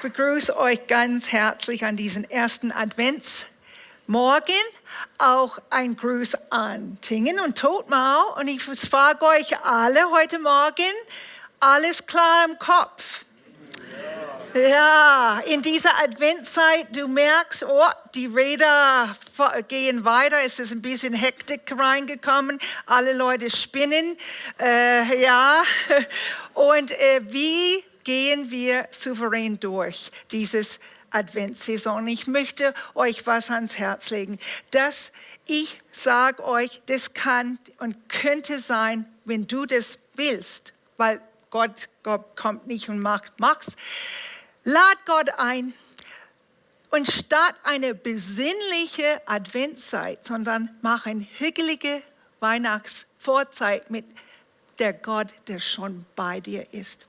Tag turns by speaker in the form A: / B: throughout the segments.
A: begrüße euch ganz herzlich an diesem ersten Adventsmorgen. Auch ein Gruß an Tingen und Totmau und ich frage euch alle heute Morgen, alles klar im Kopf? Ja, in dieser Adventszeit, du merkst, oh, die Räder gehen weiter, es ist ein bisschen Hektik reingekommen, alle Leute spinnen, äh, ja, und äh, wie gehen wir souverän durch dieses Adventssaison. Ich möchte euch was ans Herz legen, dass ich sage euch, das kann und könnte sein, wenn du das willst, weil Gott, Gott kommt nicht und macht, mach's. Lad Gott ein und statt eine besinnliche Adventszeit, sondern mach eine hügelige Weihnachtsvorzeit mit der Gott, der schon bei dir ist.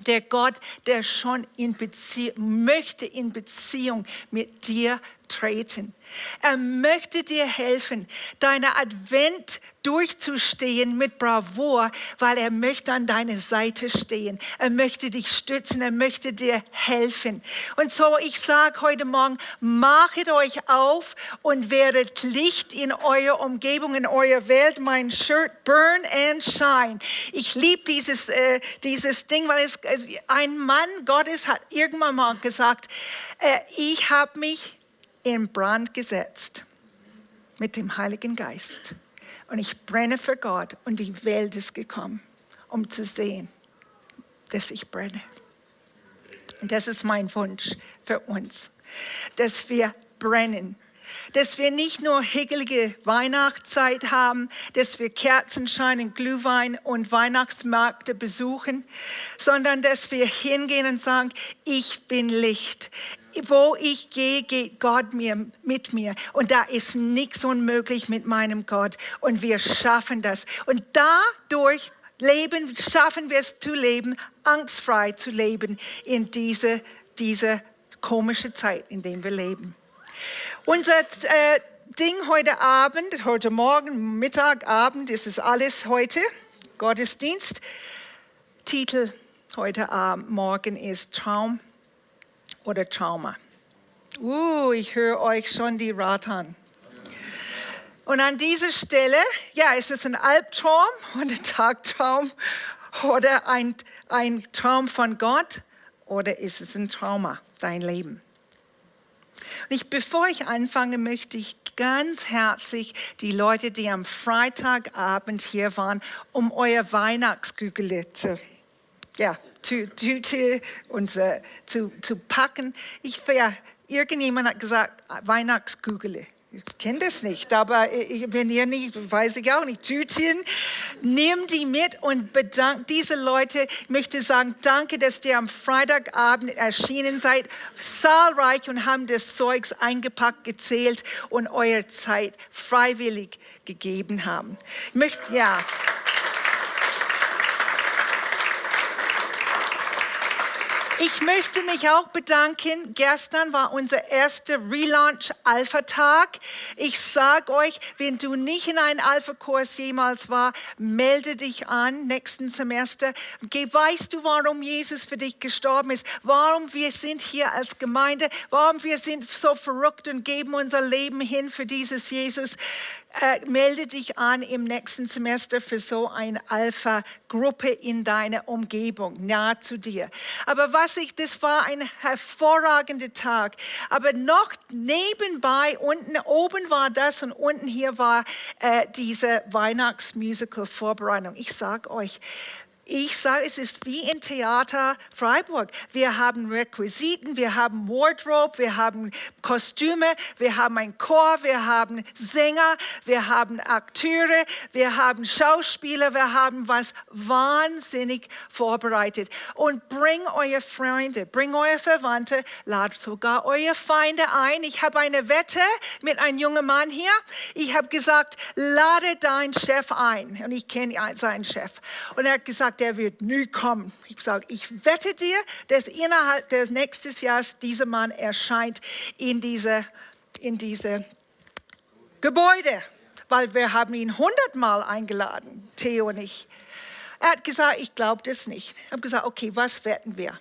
A: Der Gott, der schon in Beziehung, möchte in Beziehung mit dir treten. Er möchte dir helfen, deine Advent durchzustehen mit Bravour, weil er möchte an deiner Seite stehen. Er möchte dich stützen, er möchte dir helfen. Und so, ich sage heute Morgen, machet euch auf und werdet Licht in eurer Umgebung, in eurer Welt. Mein Shirt, burn and shine. Ich liebe dieses, äh, dieses Ding, weil es, ein Mann Gottes hat irgendwann mal gesagt, äh, ich habe mich in Brand gesetzt mit dem Heiligen Geist. Und ich brenne für Gott und die Welt ist gekommen, um zu sehen, dass ich brenne. Und das ist mein Wunsch für uns, dass wir brennen dass wir nicht nur hickelige Weihnachtszeit haben, dass wir Kerzenschein und Glühwein und Weihnachtsmärkte besuchen, sondern dass wir hingehen und sagen, ich bin Licht. Wo ich gehe, geht Gott mir, mit mir. Und da ist nichts unmöglich mit meinem Gott. Und wir schaffen das. Und dadurch leben, schaffen wir es zu leben, angstfrei zu leben in diese, diese komische Zeit, in der wir leben. Unser äh, Ding heute Abend, heute Morgen, Mittag, Abend, ist es alles heute, Gottesdienst. Titel heute Abend, Morgen ist Traum oder Trauma. Uh, ich höre euch schon die Ratan. Und an dieser Stelle, ja, ist es ein Albtraum oder ein Tagtraum oder ein, ein Traum von Gott oder ist es ein Trauma, dein Leben? Und ich, bevor ich anfange, möchte ich ganz herzlich die Leute, die am Freitagabend hier waren, um euer Weihnachtskügel zu, ja, Tüte und uh, zu, zu packen. Ich, ja, irgendjemand hat gesagt, Weihnachtskügel. Ich kenne das nicht, aber ich, wenn ihr nicht, weiß ich auch nicht, Tütchen, nimm die mit und bedank diese Leute. Ich möchte sagen, danke, dass ihr am Freitagabend erschienen seid, zahlreich und haben das Zeugs eingepackt, gezählt und eure Zeit freiwillig gegeben haben. Ich möchte, ja. Ich möchte mich auch bedanken. Gestern war unser erster Relaunch Alpha-Tag. Ich sage euch, wenn du nicht in einem Alpha-Kurs jemals war, melde dich an nächsten Semester. Weißt du, warum Jesus für dich gestorben ist? Warum wir sind hier als Gemeinde? Warum wir sind so verrückt und geben unser Leben hin für dieses Jesus? Äh, melde dich an im nächsten Semester für so eine Alpha-Gruppe in deiner Umgebung, nahe zu dir. Aber was ich, das war ein hervorragender Tag. Aber noch nebenbei, unten oben war das und unten hier war äh, diese Weihnachtsmusical-Vorbereitung. Ich sage euch, ich sage, es ist wie im Theater Freiburg. Wir haben Requisiten, wir haben Wardrobe, wir haben Kostüme, wir haben einen Chor, wir haben Sänger, wir haben Akteure, wir haben Schauspieler, wir haben was wahnsinnig vorbereitet. Und bring eure Freunde, bring eure Verwandte, lad sogar eure Feinde ein. Ich habe eine Wette mit einem jungen Mann hier. Ich habe gesagt, lade deinen Chef ein. Und ich kenne seinen Chef. Und er hat gesagt, gesagt, der wird nie kommen. Ich sage, ich wette dir, dass innerhalb des nächsten Jahres dieser Mann erscheint in diese, in diese Gebäude, weil wir haben ihn hundertmal eingeladen, Theo und ich. Er hat gesagt, ich glaube das nicht. Ich habe gesagt, okay, was wetten wir?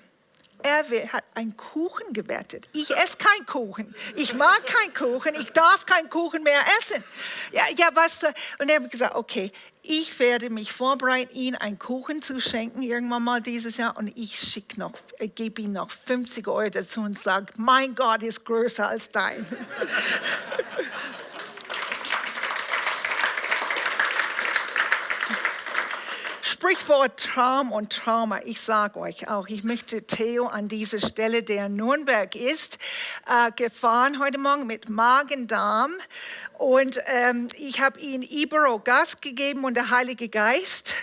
A: Er hat einen Kuchen gewettet. Ich esse keinen Kuchen. Ich mag keinen Kuchen. Ich darf keinen Kuchen mehr essen. Ja, ja, was? Und er hat gesagt, okay, ich werde mich vorbereiten, ihm einen Kuchen zu schenken irgendwann mal dieses Jahr und ich schicke noch, gebe ihm noch 50 Euro dazu und sage, mein Gott ist größer als dein. Sprichwort Traum und Trauma. Ich sage euch auch, ich möchte Theo an dieser Stelle, der in Nürnberg ist, äh, gefahren heute Morgen mit Magen-Darm. Und ähm, ich habe ihm Ibero Gas gegeben und der Heilige Geist.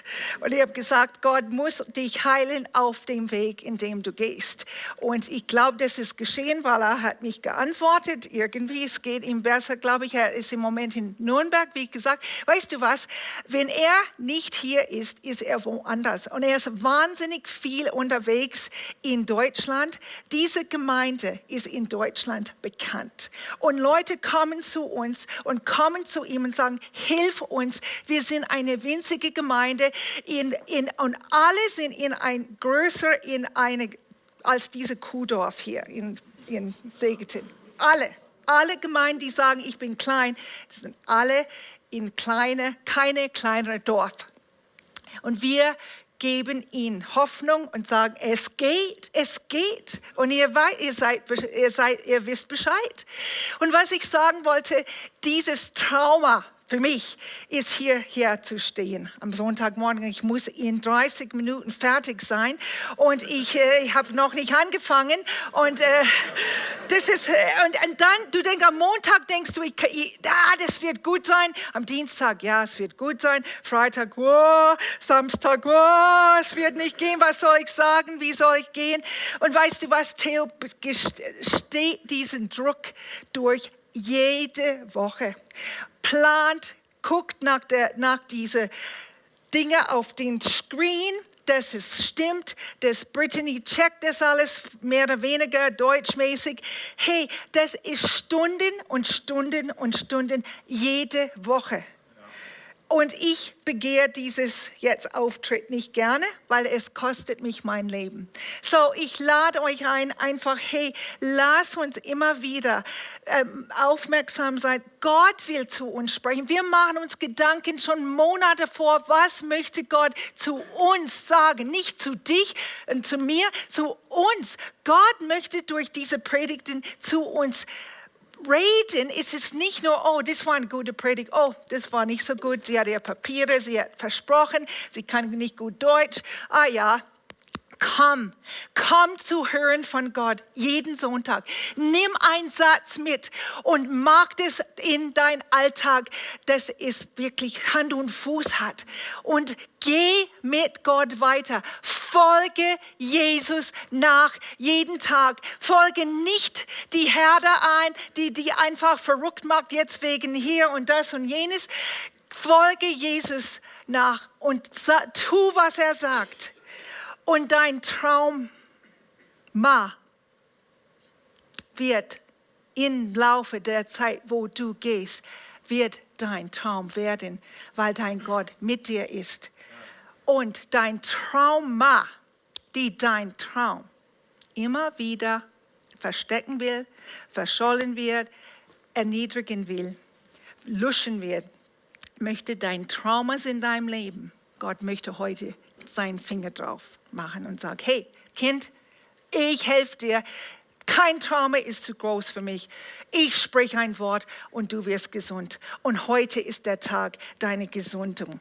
A: Und ich habe gesagt, Gott muss dich heilen auf dem Weg, in dem du gehst. Und ich glaube, das ist geschehen, weil er hat mich geantwortet. Irgendwie, es geht ihm besser, glaube ich. Er ist im Moment in Nürnberg, wie gesagt. Weißt du was? Wenn er nicht hier ist, ist er woanders. Und er ist wahnsinnig viel unterwegs in Deutschland. Diese Gemeinde ist in Deutschland bekannt. Und Leute kommen zu uns und kommen zu ihm und sagen, hilf uns. Wir sind eine winzige Gemeinde in, in, und alle sind in ein größer in eine als diese Kuhdorf hier in, in Segeten. Alle, alle Gemeinden, die sagen, ich bin klein, das sind alle in kleine, keine kleinere Dorf. Und wir geben ihnen Hoffnung und sagen, es geht, es geht. Und ihr, ihr, seid, ihr, seid, ihr wisst Bescheid. Und was ich sagen wollte, dieses Trauma, für mich ist hierher zu stehen am Sonntagmorgen. Ich muss in 30 Minuten fertig sein und ich, äh, ich habe noch nicht angefangen. Und, äh, das ist, äh, und, und, dann, du denkst, am Montag denkst du, ich, ich, ah, das wird gut sein. Am Dienstag, ja, es wird gut sein. Freitag, oh, Samstag, oh, es wird nicht gehen. Was soll ich sagen? Wie soll ich gehen? Und weißt du was, Theo steht diesen Druck durch jede Woche plant, guckt nach, der, nach diese Dinge auf den Screen, dass es stimmt, dass Brittany checkt das alles mehr oder weniger deutschmäßig. Hey, das ist Stunden und Stunden und Stunden jede Woche. Und ich begehre dieses jetzt Auftritt nicht gerne, weil es kostet mich mein Leben. So, ich lade euch ein, einfach, hey, lass uns immer wieder ähm, aufmerksam sein. Gott will zu uns sprechen. Wir machen uns Gedanken schon Monate vor, was möchte Gott zu uns sagen? Nicht zu dich und zu mir, zu uns. Gott möchte durch diese Predigten zu uns sprechen reden ist es nicht nur, oh, das war eine gute Predigt, oh, das war nicht so gut, sie hat ja Papiere, sie hat versprochen, sie kann nicht gut Deutsch, ah ja, komm, komm zu hören von Gott jeden Sonntag. Nimm einen Satz mit und mach das in dein Alltag, dass es wirklich Hand und Fuß hat. Und geh mit Gott weiter. Folge Jesus nach jeden Tag. Folge nicht die Herde ein, die, die einfach verrückt macht, jetzt wegen hier und das und jenes. Folge Jesus nach und tu, was er sagt. Und dein Traum Ma wird im Laufe der Zeit, wo du gehst, wird dein Traum werden, weil dein Gott mit dir ist. Und dein Trauma, die dein Traum immer wieder verstecken will, verschollen wird, erniedrigen will, luschen wird, möchte dein Trauma in deinem Leben. Gott möchte heute seinen Finger drauf machen und sagen, hey Kind, ich helfe dir. Kein Trauma ist zu groß für mich. Ich spreche ein Wort und du wirst gesund. Und heute ist der Tag deiner Gesundung.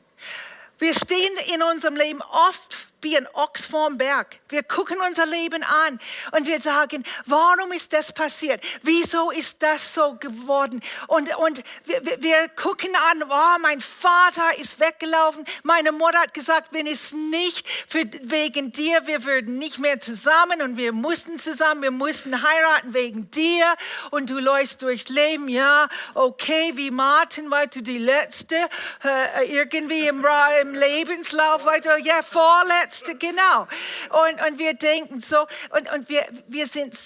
A: Wir stehen in unserem Leben oft wie ein Ochs vorm Berg. Wir gucken unser Leben an und wir sagen, warum ist das passiert? Wieso ist das so geworden? Und, und wir, wir gucken an, oh, mein Vater ist weggelaufen. Meine Mutter hat gesagt, wenn es nicht für, wegen dir, wir würden nicht mehr zusammen und wir mussten zusammen, wir mussten heiraten wegen dir und du läufst durchs Leben. Ja, okay, wie Martin, weil du die Letzte äh, irgendwie im, im Lebenslauf, weiter, ja, vorletzte Letzte, genau. Und, und wir denken so, und, und wir, wir sind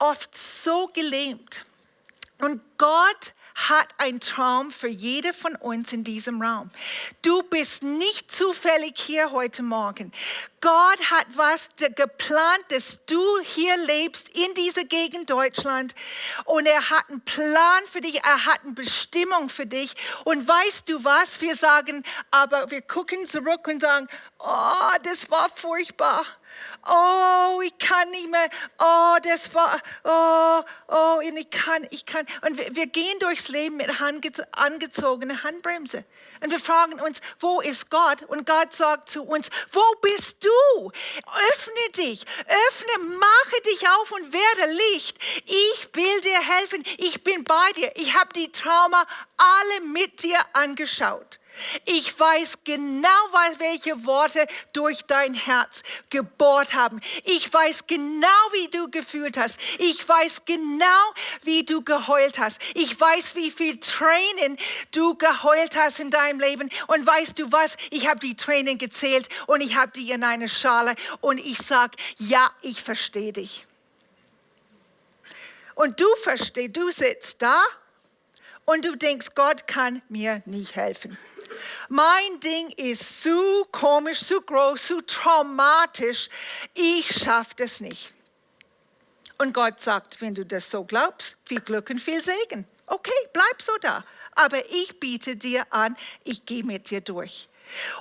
A: oft so gelähmt. Und Gott hat einen Traum für jede von uns in diesem Raum. Du bist nicht zufällig hier heute Morgen. Gott hat was geplant, dass du hier lebst in dieser Gegend Deutschland. Und er hat einen Plan für dich, er hat eine Bestimmung für dich. Und weißt du was? Wir sagen, aber wir gucken zurück und sagen, oh, das war furchtbar. Oh, ich kann nicht mehr. Oh, das war, oh, oh, ich kann, ich kann. Und wir gehen durchs Leben mit angezogener Handbremse. Und wir fragen uns, wo ist Gott? Und Gott sagt zu uns, wo bist du? Öffne dich, öffne, mache dich auf und werde Licht. Ich will dir helfen. Ich bin bei dir. Ich habe die Trauma alle mit dir angeschaut. Ich weiß genau, welche Worte durch dein Herz gebohrt haben. Ich weiß genau, wie du gefühlt hast. Ich weiß genau, wie du geheult hast. Ich weiß, wie viel Tränen du geheult hast in deinem Leben. Und weißt du was? Ich habe die Tränen gezählt und ich habe die in eine Schale. Und ich sage, ja, ich verstehe dich. Und du verstehst, du sitzt da und du denkst, Gott kann mir nicht helfen. Mein Ding ist zu komisch, zu groß, zu traumatisch. Ich schaffe das nicht. Und Gott sagt, wenn du das so glaubst, viel Glück und viel Segen. Okay, bleib so da. Aber ich biete dir an, ich gehe mit dir durch.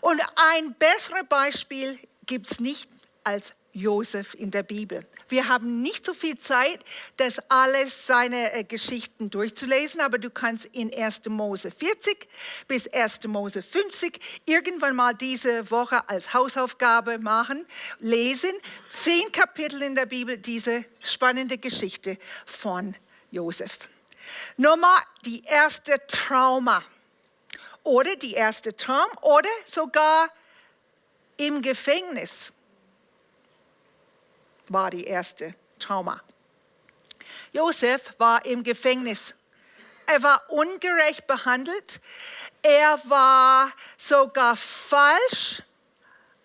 A: Und ein besseres Beispiel gibt es nicht als Josef in der Bibel. Wir haben nicht so viel Zeit, das alles seine äh, Geschichten durchzulesen, aber du kannst in 1. Mose 40 bis 1. Mose 50 irgendwann mal diese Woche als Hausaufgabe machen, lesen. Zehn Kapitel in der Bibel, diese spannende Geschichte von Josef. Nummer die erste Trauma oder die erste Traum oder sogar im Gefängnis war die erste Trauma. Josef war im Gefängnis. Er war ungerecht behandelt. Er war sogar falsch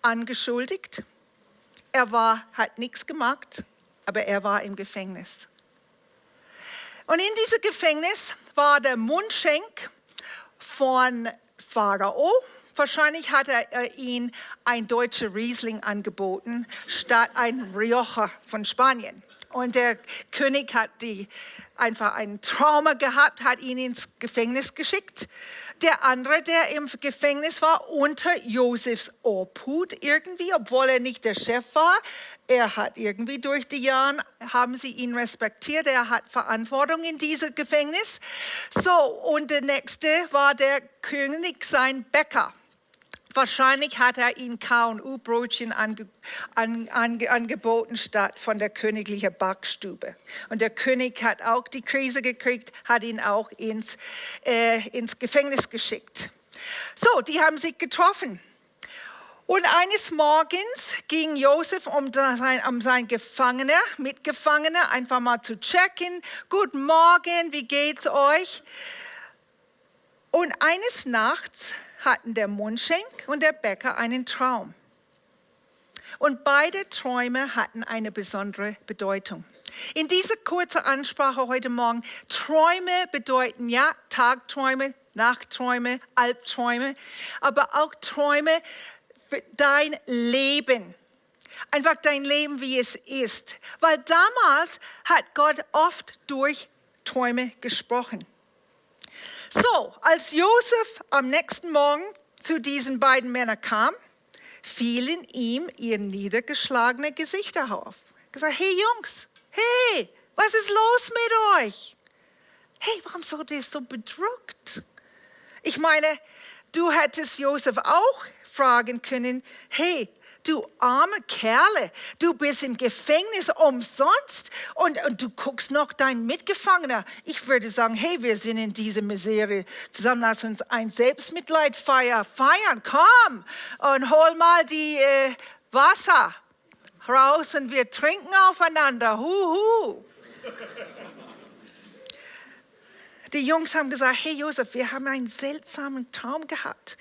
A: angeschuldigt. Er war, hat nichts gemacht, aber er war im Gefängnis. Und in diesem Gefängnis war der Mundschenk von Pharao Wahrscheinlich hat er äh, ihn ein deutscher Riesling angeboten, statt ein Rioja von Spanien. Und der König hat die, einfach ein Trauma gehabt, hat ihn ins Gefängnis geschickt. Der andere, der im Gefängnis war, unter Josefs Obhut irgendwie, obwohl er nicht der Chef war. Er hat irgendwie durch die Jahre, haben sie ihn respektiert, er hat Verantwortung in diesem Gefängnis. So, und der nächste war der König, sein Bäcker. Wahrscheinlich hat er ihnen K&U-Brötchen ange, an, an, angeboten statt von der königlichen Backstube. Und der König hat auch die Krise gekriegt, hat ihn auch ins, äh, ins Gefängnis geschickt. So, die haben sich getroffen. Und eines Morgens ging Josef, um sein, um sein Gefangener, Mitgefangener, einfach mal zu checken. Guten Morgen, wie geht's euch? Und eines Nachts hatten der Mundschenk und der Bäcker einen Traum. Und beide Träume hatten eine besondere Bedeutung. In dieser kurzen Ansprache heute Morgen, Träume bedeuten ja Tagträume, Nachtträume, Albträume, aber auch Träume für dein Leben. Einfach dein Leben, wie es ist. Weil damals hat Gott oft durch Träume gesprochen. So, als Josef am nächsten Morgen zu diesen beiden Männern kam, fielen ihm ihr niedergeschlagene Gesichter auf. Gesagt, hey Jungs, hey, was ist los mit euch? Hey, warum seid ihr so bedrückt? Ich meine, du hättest Josef auch fragen können, hey, du arme Kerle, du bist im Gefängnis umsonst und, und du guckst noch deinen Mitgefangener. Ich würde sagen, hey, wir sind in dieser Misere zusammen, lass uns ein Selbstmitleidfeier feiern, komm und hol mal die äh, Wasser raus und wir trinken aufeinander, huhu. Die Jungs haben gesagt, hey Josef, wir haben einen seltsamen Traum gehabt.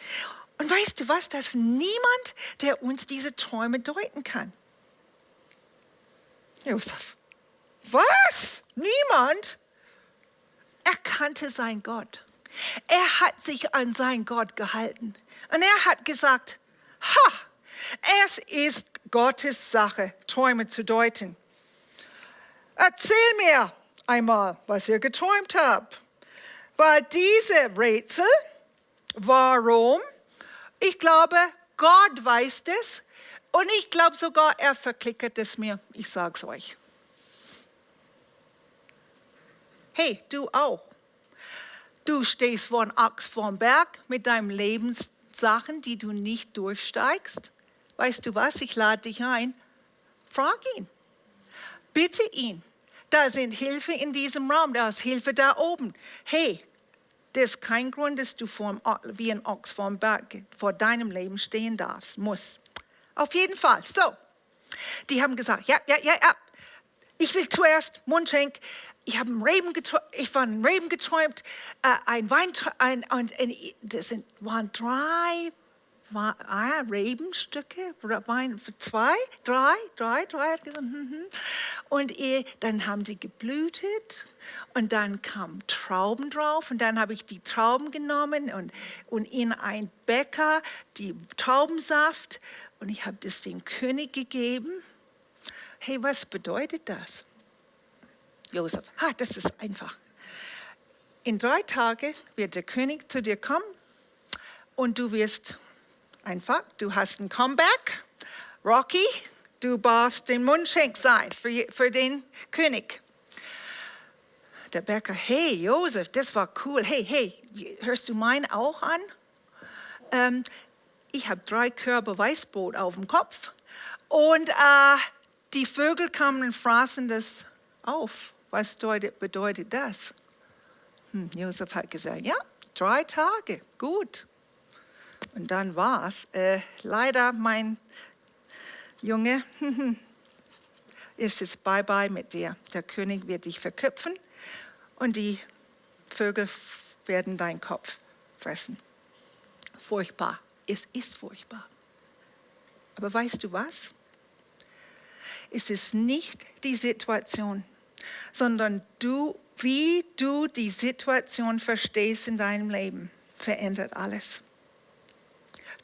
A: Und weißt du was, dass niemand, der uns diese Träume deuten kann. Josef, was? Niemand? er kannte sein Gott. Er hat sich an sein Gott gehalten. Und er hat gesagt, ha, es ist Gottes Sache, Träume zu deuten. Erzähl mir einmal, was ihr geträumt habt. Weil diese Rätsel, warum, ich glaube, Gott weiß das und ich glaube sogar, er verklickert es mir. Ich sage es euch. Hey, du auch. Du stehst vor einem Axt vorm Berg mit deinen Lebenssachen, die du nicht durchsteigst. Weißt du was? Ich lade dich ein. Frag ihn. Bitte ihn. Da sind Hilfe in diesem Raum, da ist Hilfe da oben. Hey, das ist kein Grund, dass du vor, wie ein Ochs vor, Berg, vor deinem Leben stehen darfst, muss. Auf jeden Fall. So, die haben gesagt, ja, ja, ja, ja. Ich will zuerst Mundschenk. Ich habe einen Reben geträumt, ich war ein Reben geträumt, äh, ein Wein, ein, ein, ein, das sind, waren drei ah, Rebenstücke, zwei, drei, drei, drei. Hm, hm. Und dann haben sie geblütet und dann kamen Trauben drauf und dann habe ich die Trauben genommen und, und in ein Bäcker die Traubensaft und ich habe das dem König gegeben. Hey, was bedeutet das? Josef, ha, das ist einfach. In drei Tagen wird der König zu dir kommen und du wirst Einfach, du hast ein Comeback. Rocky, du darfst den Mundschenk sein für, für den König. Der Bäcker, hey Josef, das war cool. Hey, hey, hörst du meinen auch an? Ähm, ich habe drei Körbe Weißbrot auf dem Kopf und äh, die Vögel kamen und fraßen das auf. Was bedeutet das? Hm, Josef hat gesagt, ja, drei Tage, gut. Und dann war es. Äh, leider, mein Junge, ist es bye-bye mit dir. Der König wird dich verköpfen und die Vögel werden deinen Kopf fressen. Furchtbar. Es ist furchtbar. Aber weißt du was? Es ist nicht die Situation, sondern du, wie du die Situation verstehst in deinem Leben, verändert alles.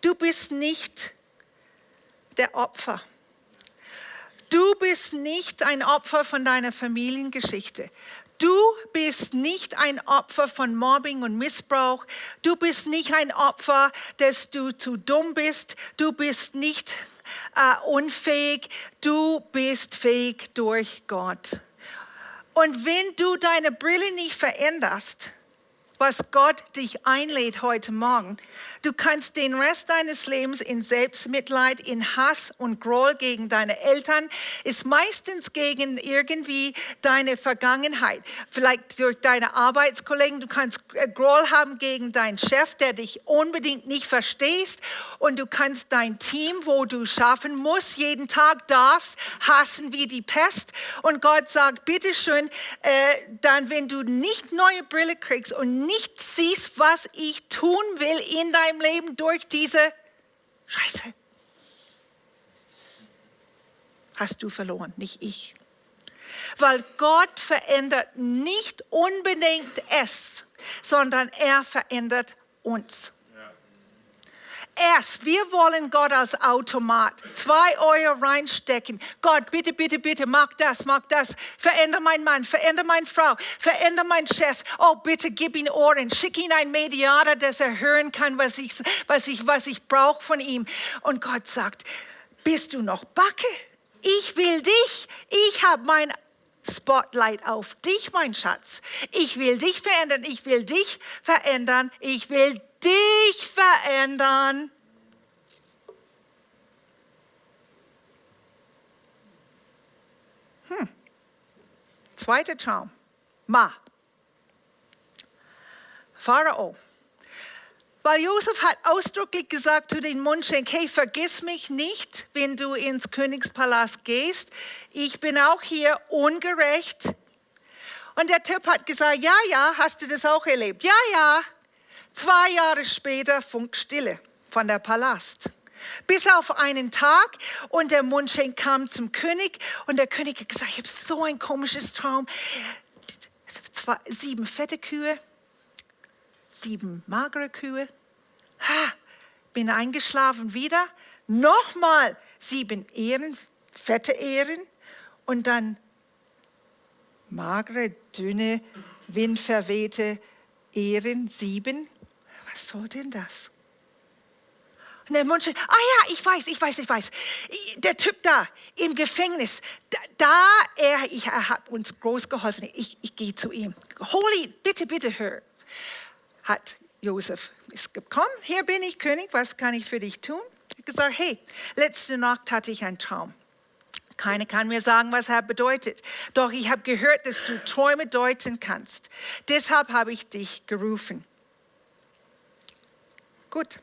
A: Du bist nicht der Opfer. Du bist nicht ein Opfer von deiner Familiengeschichte. Du bist nicht ein Opfer von Mobbing und Missbrauch. Du bist nicht ein Opfer, dass du zu dumm bist. Du bist nicht äh, unfähig. Du bist fähig durch Gott. Und wenn du deine Brille nicht veränderst, was Gott dich einlädt heute Morgen. Du kannst den Rest deines Lebens in Selbstmitleid, in Hass und Groll gegen deine Eltern, ist meistens gegen irgendwie deine Vergangenheit. Vielleicht durch deine Arbeitskollegen. Du kannst äh, Groll haben gegen deinen Chef, der dich unbedingt nicht verstehst. Und du kannst dein Team, wo du schaffen musst, jeden Tag darfst, hassen wie die Pest. Und Gott sagt, bitteschön, äh, dann, wenn du nicht neue Brille kriegst und nicht siehst, was ich tun will in deinem Leben durch diese Scheiße, hast du verloren, nicht ich. Weil Gott verändert nicht unbedingt es, sondern er verändert uns erst, wir wollen Gott als Automat. Zwei Euro reinstecken. Gott, bitte, bitte, bitte, mach das, mach das. Veränder meinen Mann, veränder meine Frau, veränder meinen Chef. Oh, bitte gib ihm Ohren. Schick ihn ein Mediator, dass er hören kann, was ich, was ich, was ich brauche von ihm. Und Gott sagt, bist du noch Backe? Ich will dich. Ich habe mein Spotlight auf dich, mein Schatz. Ich will dich verändern. Ich will dich verändern. Ich will dich verändern. Hm. Zweiter Traum. Ma. Pharao. Weil Josef hat ausdrücklich gesagt zu den Mundschenk, hey, vergiss mich nicht, wenn du ins Königspalast gehst. Ich bin auch hier ungerecht. Und der Typ hat gesagt, ja, ja, hast du das auch erlebt? Ja, ja. Zwei Jahre später Funkstille von der Palast. Bis auf einen Tag und der Mundschenk kam zum König und der König hat gesagt, ich habe so ein komisches Traum. zwei, sieben fette Kühe, sieben magere Kühe. Ha, bin eingeschlafen wieder. Nochmal sieben Ehren, fette Ehren und dann magere, dünne, windverwehte Ehren, sieben. Was soll denn das? Und der Mund ah ja, ich weiß, ich weiß, ich weiß. Der Typ da im Gefängnis, da, da er, ich, er hat uns groß geholfen. Ich, ich gehe zu ihm. Hol ihn, bitte, bitte, hör. Hat Josef ist gekommen, hier bin ich König, was kann ich für dich tun? Ich gesagt, hey, letzte Nacht hatte ich einen Traum. Keiner kann mir sagen, was er bedeutet. Doch ich habe gehört, dass du Träume deuten kannst. Deshalb habe ich dich gerufen. Gut.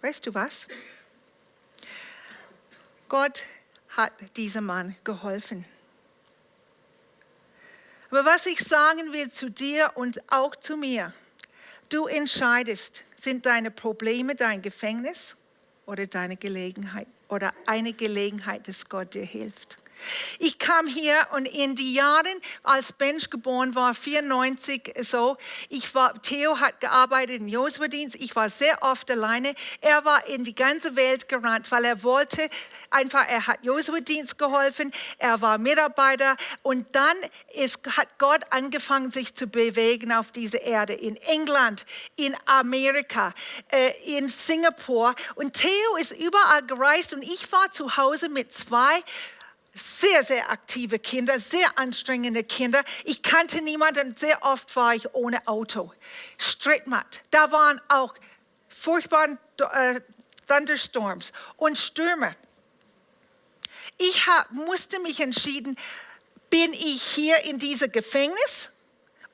A: Weißt du was? Gott hat diesem Mann geholfen. Aber was ich sagen will zu dir und auch zu mir, du entscheidest, sind deine Probleme dein Gefängnis oder deine Gelegenheit oder eine Gelegenheit, dass Gott dir hilft. Ich kam hier und in die Jahren, als Bench geboren war, 94 so, ich war, Theo hat gearbeitet im Josua-Dienst, ich war sehr oft alleine. Er war in die ganze Welt gerannt, weil er wollte einfach, er hat Josua-Dienst geholfen, er war Mitarbeiter und dann ist, hat Gott angefangen, sich zu bewegen auf dieser Erde, in England, in Amerika, äh, in Singapur und Theo ist überall gereist und ich war zu Hause mit zwei sehr, sehr aktive Kinder, sehr anstrengende Kinder. Ich kannte niemanden, sehr oft war ich ohne Auto. Strittmatt. Da waren auch furchtbare äh, Thunderstorms und Stürme. Ich hab, musste mich entschieden, bin ich hier in diesem Gefängnis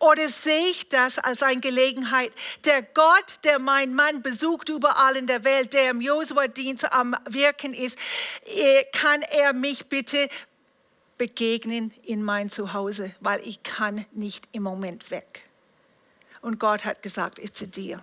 A: oder sehe ich das als eine Gelegenheit? Der Gott, der mein Mann besucht überall in der Welt, der im Josua-Dienst am Wirken ist, äh, kann er mich bitte begegnen in mein Zuhause, weil ich kann nicht im Moment weg. Und Gott hat gesagt, it's a deal.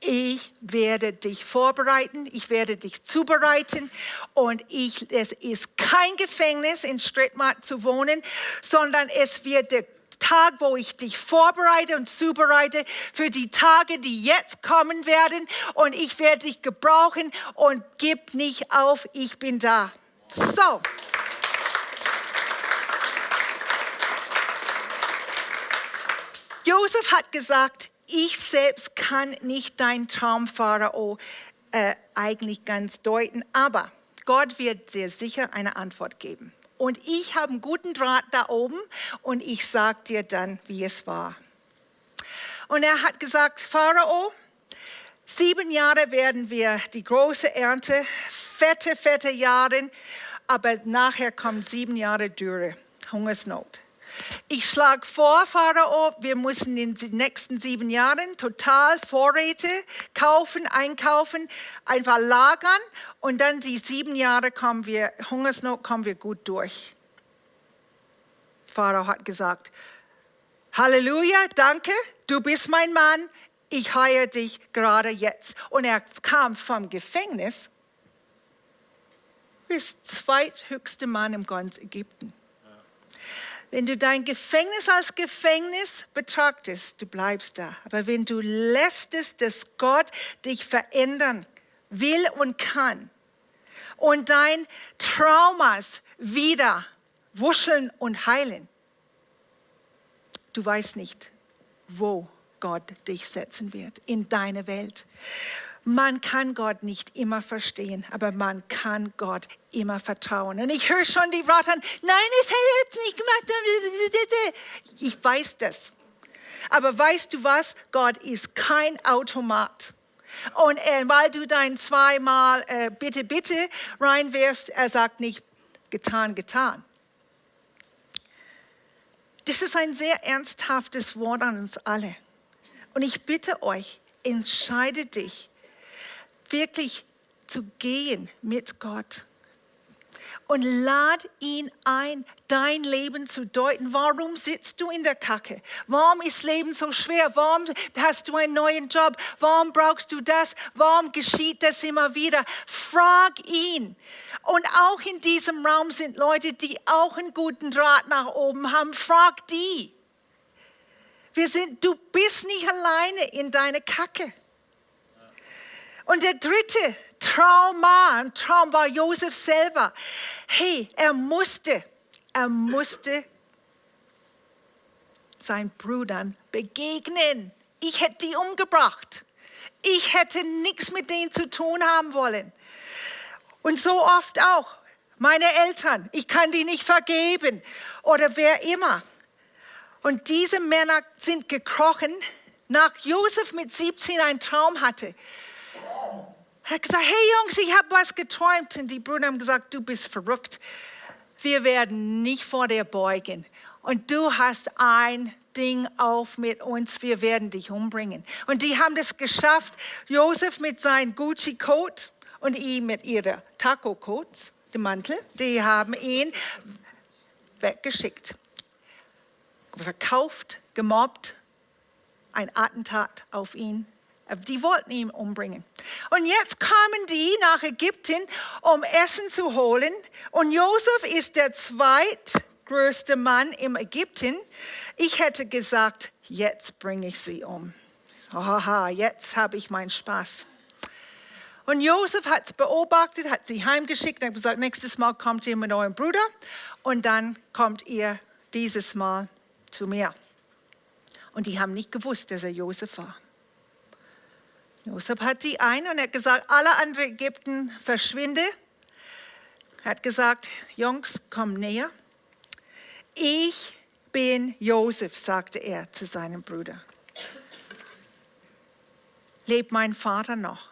A: Ich werde dich vorbereiten, ich werde dich zubereiten und ich, es ist kein Gefängnis in Strittmark zu wohnen, sondern es wird der Tag, wo ich dich vorbereite und zubereite für die Tage, die jetzt kommen werden. Und ich werde dich gebrauchen und gib nicht auf, ich bin da. So. Josef hat gesagt, ich selbst kann nicht dein Traum, Pharao, äh, eigentlich ganz deuten, aber Gott wird dir sicher eine Antwort geben und ich habe einen guten Draht da oben und ich sage dir dann, wie es war. Und er hat gesagt, Pharao, sieben Jahre werden wir die große Ernte, fette, fette Jahre, aber nachher kommen sieben Jahre Dürre, Hungersnot. Ich schlage vor, Pharao, wir müssen in den nächsten sieben Jahren total Vorräte kaufen, einkaufen, einfach lagern und dann die sieben Jahre kommen wir, Hungersnot kommen wir gut durch. Pharao hat gesagt, Halleluja, danke, du bist mein Mann, ich heire dich gerade jetzt. Und er kam vom Gefängnis bis zweithöchste Mann im ganzen Ägypten. Wenn du dein Gefängnis als Gefängnis betrachtest, du bleibst da. Aber wenn du lässtest, dass Gott dich verändern will und kann und dein Traumas wieder wuscheln und heilen, du weißt nicht, wo Gott dich setzen wird in deine Welt. Man kann Gott nicht immer verstehen, aber man kann Gott immer vertrauen. Und ich höre schon die Worte, nein, hat er jetzt nicht gemacht. Ich weiß das. Aber weißt du was? Gott ist kein Automat. Und äh, weil du dein zweimal äh, bitte, bitte reinwirfst, er sagt nicht getan, getan. Das ist ein sehr ernsthaftes Wort an uns alle. Und ich bitte euch, entscheide dich, wirklich zu gehen mit Gott. und lad ihn ein, dein Leben zu deuten. Warum sitzt du in der Kacke? Warum ist Leben so schwer? Warum hast du einen neuen Job? Warum brauchst du das? Warum geschieht das immer wieder? Frag ihn. Und auch in diesem Raum sind Leute, die auch einen guten Draht nach oben haben. Frag die. Wir sind, du bist nicht alleine in deiner Kacke. Und der dritte Trauma, ein Traum war Josef selber. Hey, er musste, er musste seinen Brüdern begegnen. Ich hätte die umgebracht. Ich hätte nichts mit denen zu tun haben wollen. Und so oft auch. Meine Eltern, ich kann die nicht vergeben. Oder wer immer. Und diese Männer sind gekrochen, nach Josef mit 17 einen Traum hatte. Er hat gesagt, hey Jungs, ich habe was geträumt. Und die Brüder haben gesagt, du bist verrückt. Wir werden nicht vor dir beugen. Und du hast ein Ding auf mit uns, wir werden dich umbringen. Und die haben das geschafft. Josef mit seinem Gucci-Coat und ihm mit ihrer Taco-Coats, dem Mantel, die haben ihn weggeschickt verkauft, gemobbt, ein Attentat auf ihn. Die wollten ihn umbringen. Und jetzt kamen die nach Ägypten, um Essen zu holen. Und Josef ist der zweitgrößte Mann im Ägypten. Ich hätte gesagt, jetzt bringe ich sie um. Haha, jetzt habe ich meinen Spaß. Und Josef hat es beobachtet, hat sie heimgeschickt und hat gesagt, nächstes Mal kommt ihr mit eurem Bruder und dann kommt ihr dieses Mal zu mir. Und die haben nicht gewusst, dass er Josef war. Josef hat die ein und hat gesagt, alle anderen Ägypten verschwinde. Er hat gesagt, Jungs, komm näher. Ich bin Josef, sagte er zu seinem Bruder. Lebt mein Vater noch?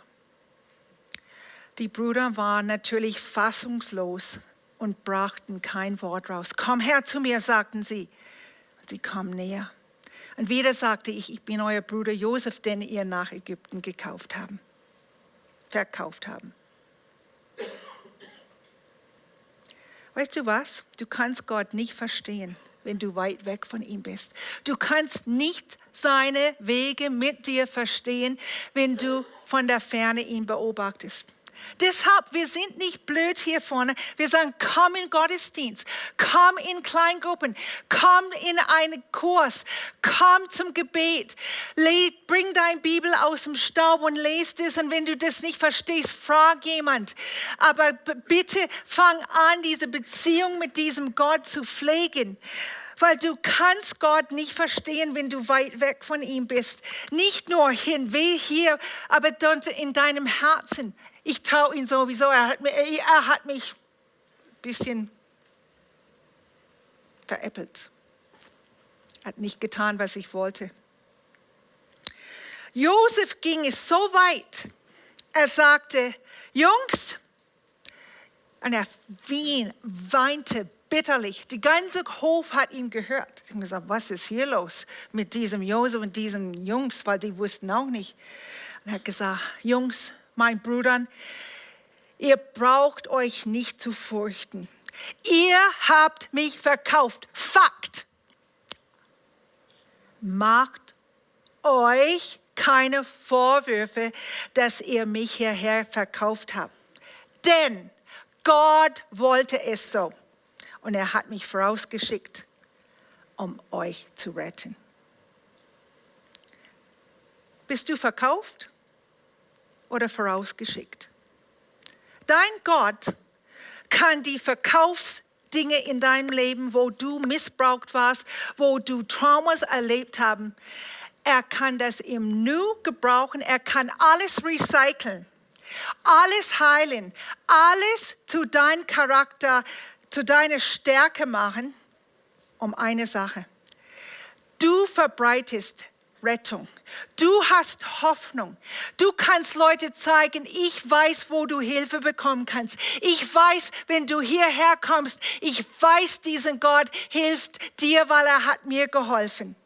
A: Die Brüder waren natürlich fassungslos und brachten kein Wort raus. Komm her zu mir, sagten sie. Sie kam näher. Und wieder sagte ich, ich bin euer Bruder Josef, den ihr nach Ägypten gekauft haben, verkauft haben. Weißt du was? Du kannst Gott nicht verstehen, wenn du weit weg von ihm bist. Du kannst nicht seine Wege mit dir verstehen, wenn du von der Ferne ihn beobachtest. Deshalb, wir sind nicht blöd hier vorne. Wir sagen, komm in Gottesdienst, komm in Kleingruppen, komm in einen Kurs, komm zum Gebet, bring deine Bibel aus dem Staub und lese das. Und wenn du das nicht verstehst, frag jemand. Aber bitte fang an, diese Beziehung mit diesem Gott zu pflegen weil du kannst Gott nicht verstehen, wenn du weit weg von ihm bist. Nicht nur hin, weh hier, aber in deinem Herzen. Ich traue ihn sowieso. Er hat, mich, er hat mich ein bisschen veräppelt. Hat nicht getan, was ich wollte. Josef ging es so weit. Er sagte, Jungs, und er weinte bitterlich. Die ganze Hof hat ihn gehört. Sie haben gesagt, was ist hier los mit diesem Josef und diesen Jungs, weil die wussten auch nicht. Und er hat gesagt, Jungs, mein Brüdern, ihr braucht euch nicht zu fürchten. Ihr habt mich verkauft. Fakt. Macht euch keine Vorwürfe, dass ihr mich hierher verkauft habt. Denn Gott wollte es so. Und er hat mich vorausgeschickt, um euch zu retten. Bist du verkauft? Oder vorausgeschickt. Dein Gott kann die Verkaufsdinge in deinem Leben, wo du missbraucht warst, wo du Traumas erlebt haben, er kann das im Nu gebrauchen, er kann alles recyceln, alles heilen, alles zu deinem Charakter, zu deiner Stärke machen, um eine Sache. Du verbreitest Rettung. Du hast Hoffnung. Du kannst Leute zeigen, ich weiß, wo du Hilfe bekommen kannst. Ich weiß, wenn du hierher kommst, ich weiß, diesen Gott hilft dir, weil er hat mir geholfen.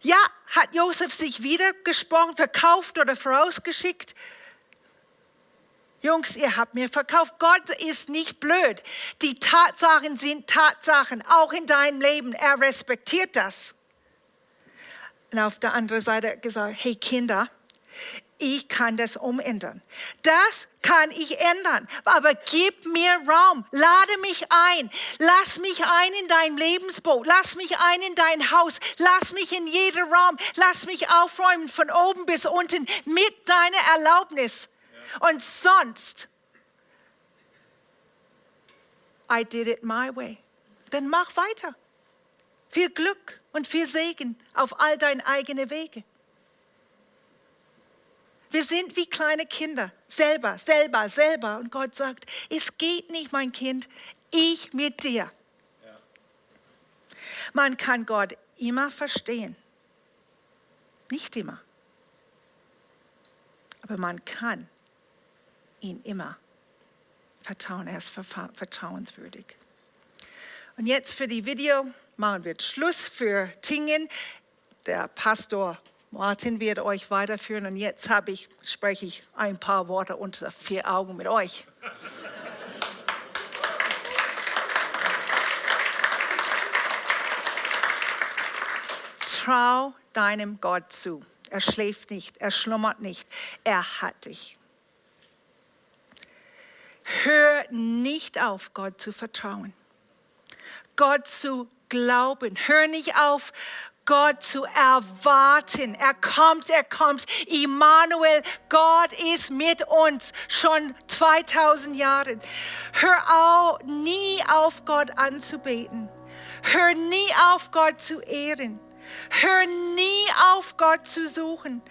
A: Ja, hat Josef sich wieder gesprochen, verkauft oder vorausgeschickt? Jungs, ihr habt mir verkauft. Gott ist nicht blöd. Die Tatsachen sind Tatsachen, auch in deinem Leben. Er respektiert das. Und auf der anderen Seite gesagt, hey Kinder, ich kann das umändern. Das kann ich ändern. Aber gib mir Raum. Lade mich ein. Lass mich ein in dein Lebensboot. Lass mich ein in dein Haus. Lass mich in jeden Raum. Lass mich aufräumen von oben bis unten mit deiner Erlaubnis. Und sonst, I did it my way. Dann mach weiter. Viel Glück und viel Segen auf all deine eigenen Wege. Wir sind wie kleine Kinder, selber, selber, selber. Und Gott sagt, es geht nicht, mein Kind, ich mit dir. Ja. Man kann Gott immer verstehen. Nicht immer. Aber man kann ihn immer vertrauen. Er ist vertrauenswürdig. Und jetzt für die Video machen wir Schluss für Tingen. Der Pastor Martin wird euch weiterführen und jetzt ich, spreche ich ein paar Worte unter vier Augen mit euch. Trau deinem Gott zu. Er schläft nicht, er schlummert nicht, er hat dich. Hör nicht auf, Gott zu vertrauen. Gott zu glauben. Hör nicht auf, Gott zu erwarten. Er kommt, er kommt. Immanuel, Gott ist mit uns schon 2000 Jahre. Hör auch nie auf, Gott anzubeten. Hör nie auf, Gott zu ehren. Hör nie auf, Gott zu suchen.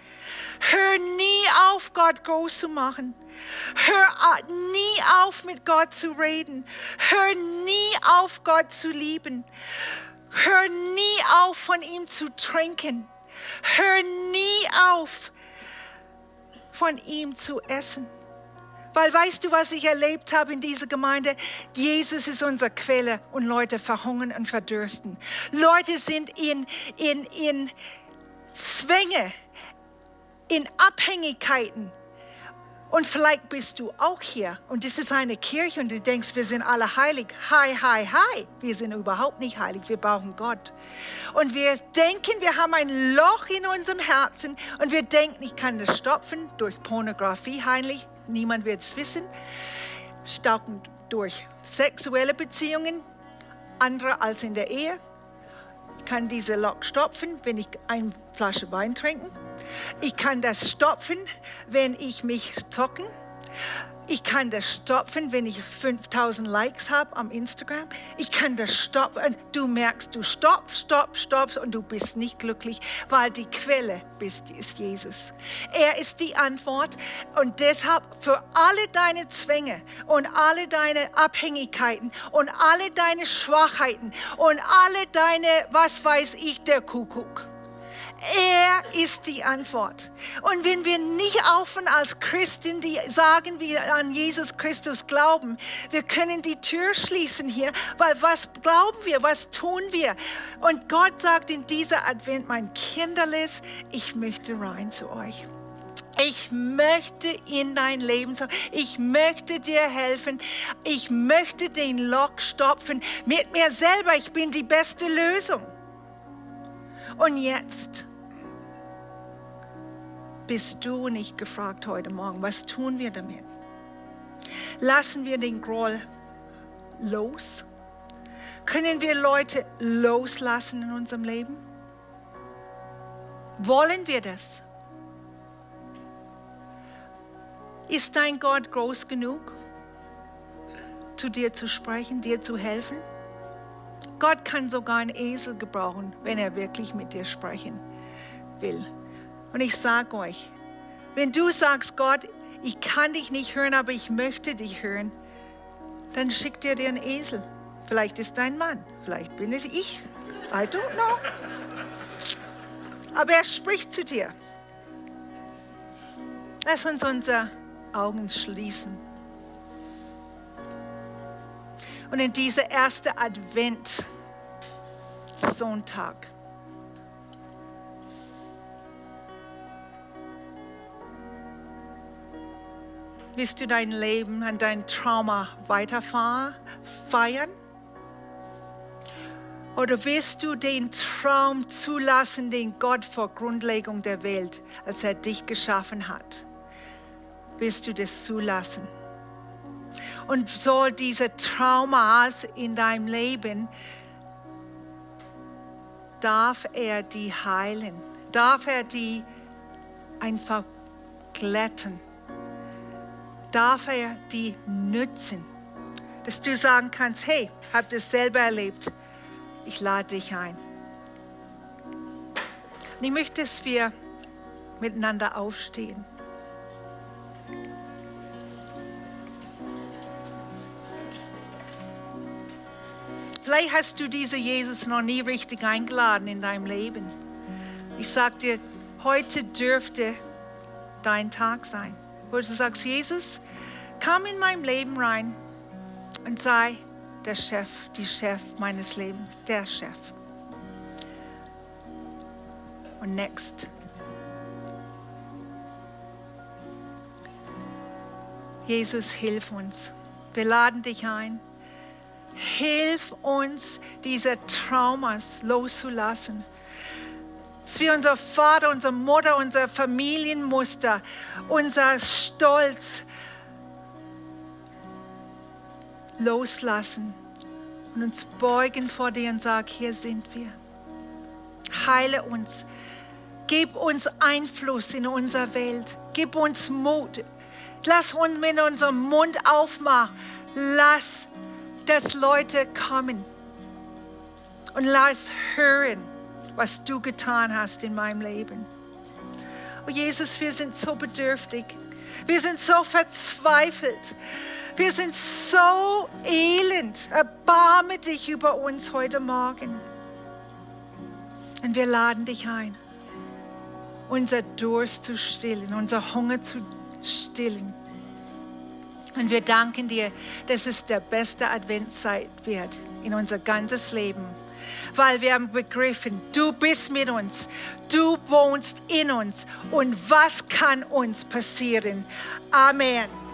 A: Hör nie auf, Gott groß zu machen. Hör nie auf, mit Gott zu reden. Hör nie auf, Gott zu lieben. Hör nie auf, von ihm zu trinken. Hör nie auf, von ihm zu essen. Weil weißt du, was ich erlebt habe in dieser Gemeinde? Jesus ist unsere Quelle und Leute verhungern und verdürsten. Leute sind in, in, in Zwänge, in Abhängigkeiten, und vielleicht bist du auch hier und das ist eine Kirche und du denkst, wir sind alle heilig. Hi, hi, hi. Wir sind überhaupt nicht heilig. Wir brauchen Gott. Und wir denken, wir haben ein Loch in unserem Herzen und wir denken, ich kann das stopfen durch Pornografie heimlich. Niemand wird es wissen. Stoppen durch sexuelle Beziehungen, andere als in der Ehe. Ich kann diese Loch stopfen, wenn ich eine Flasche Wein trinke. Ich kann das stopfen, wenn ich mich zocken. Ich kann das stopfen, wenn ich 5000 Likes habe am Instagram. Ich kann das stoppen. Du merkst, du stoppst, stopp, stoppst und du bist nicht glücklich, weil die Quelle bist, ist Jesus. Er ist die Antwort und deshalb für alle deine Zwänge und alle deine Abhängigkeiten und alle deine Schwachheiten und alle deine, was weiß ich, der Kuckuck er ist die Antwort. Und wenn wir nicht aufhören als Christen, die sagen, wir an Jesus Christus glauben, wir können die Tür schließen hier, weil was glauben wir, was tun wir? Und Gott sagt in dieser Advent, mein Kinderles, ich möchte rein zu euch. Ich möchte in dein Leben sein. Ich möchte dir helfen. Ich möchte den Lock stopfen mit mir selber. Ich bin die beste Lösung. Und jetzt bist du nicht gefragt heute Morgen, was tun wir damit? Lassen wir den Groll los? Können wir Leute loslassen in unserem Leben? Wollen wir das? Ist dein Gott groß genug, zu dir zu sprechen, dir zu helfen? Gott kann sogar einen Esel gebrauchen, wenn er wirklich mit dir sprechen will. Und ich sage euch, wenn du sagst, Gott, ich kann dich nicht hören, aber ich möchte dich hören, dann schickt er dir einen Esel. Vielleicht ist dein Mann, vielleicht bin es ich. I don't know. Aber er spricht zu dir. Lass uns unsere Augen schließen. Und in dieser ersten Advent-Sonntag Willst du dein Leben an dein Trauma weiterfahren, feiern? Oder willst du den Traum zulassen, den Gott vor Grundlegung der Welt, als er dich geschaffen hat? Willst du das zulassen? Und soll diese Traumas in deinem Leben, darf er die heilen? Darf er die einfach glätten? Darf er die nützen? Dass du sagen kannst, hey, hab das selber erlebt. Ich lade dich ein. Und ich möchte, dass wir miteinander aufstehen. Vielleicht hast du diesen Jesus noch nie richtig eingeladen in deinem Leben. Ich sage dir, heute dürfte dein Tag sein, wo du sagst, Jesus, komm in mein Leben rein und sei der Chef, die Chef meines Lebens, der Chef. Und next. Jesus, hilf uns. Wir laden dich ein. Hilf uns, diese Traumas loszulassen. Dass wir unser Vater, unsere Mutter, unser Familienmuster, unser Stolz loslassen und uns beugen vor dir und sagen, hier sind wir. Heile uns. Gib uns Einfluss in unserer Welt. Gib uns Mut. Lass uns mit unserem Mund aufmachen. Lass dass Leute kommen und lass hören, was du getan hast in meinem Leben. Oh Jesus, wir sind so bedürftig. Wir sind so verzweifelt. Wir sind so elend. Erbarme dich über uns heute Morgen. Und wir laden dich ein, unser Durst zu stillen, unser Hunger zu stillen. Und wir danken dir, dass es der beste Adventszeit wird in unser ganzes Leben. Weil wir haben begriffen, du bist mit uns, du wohnst in uns. Und was kann uns passieren? Amen.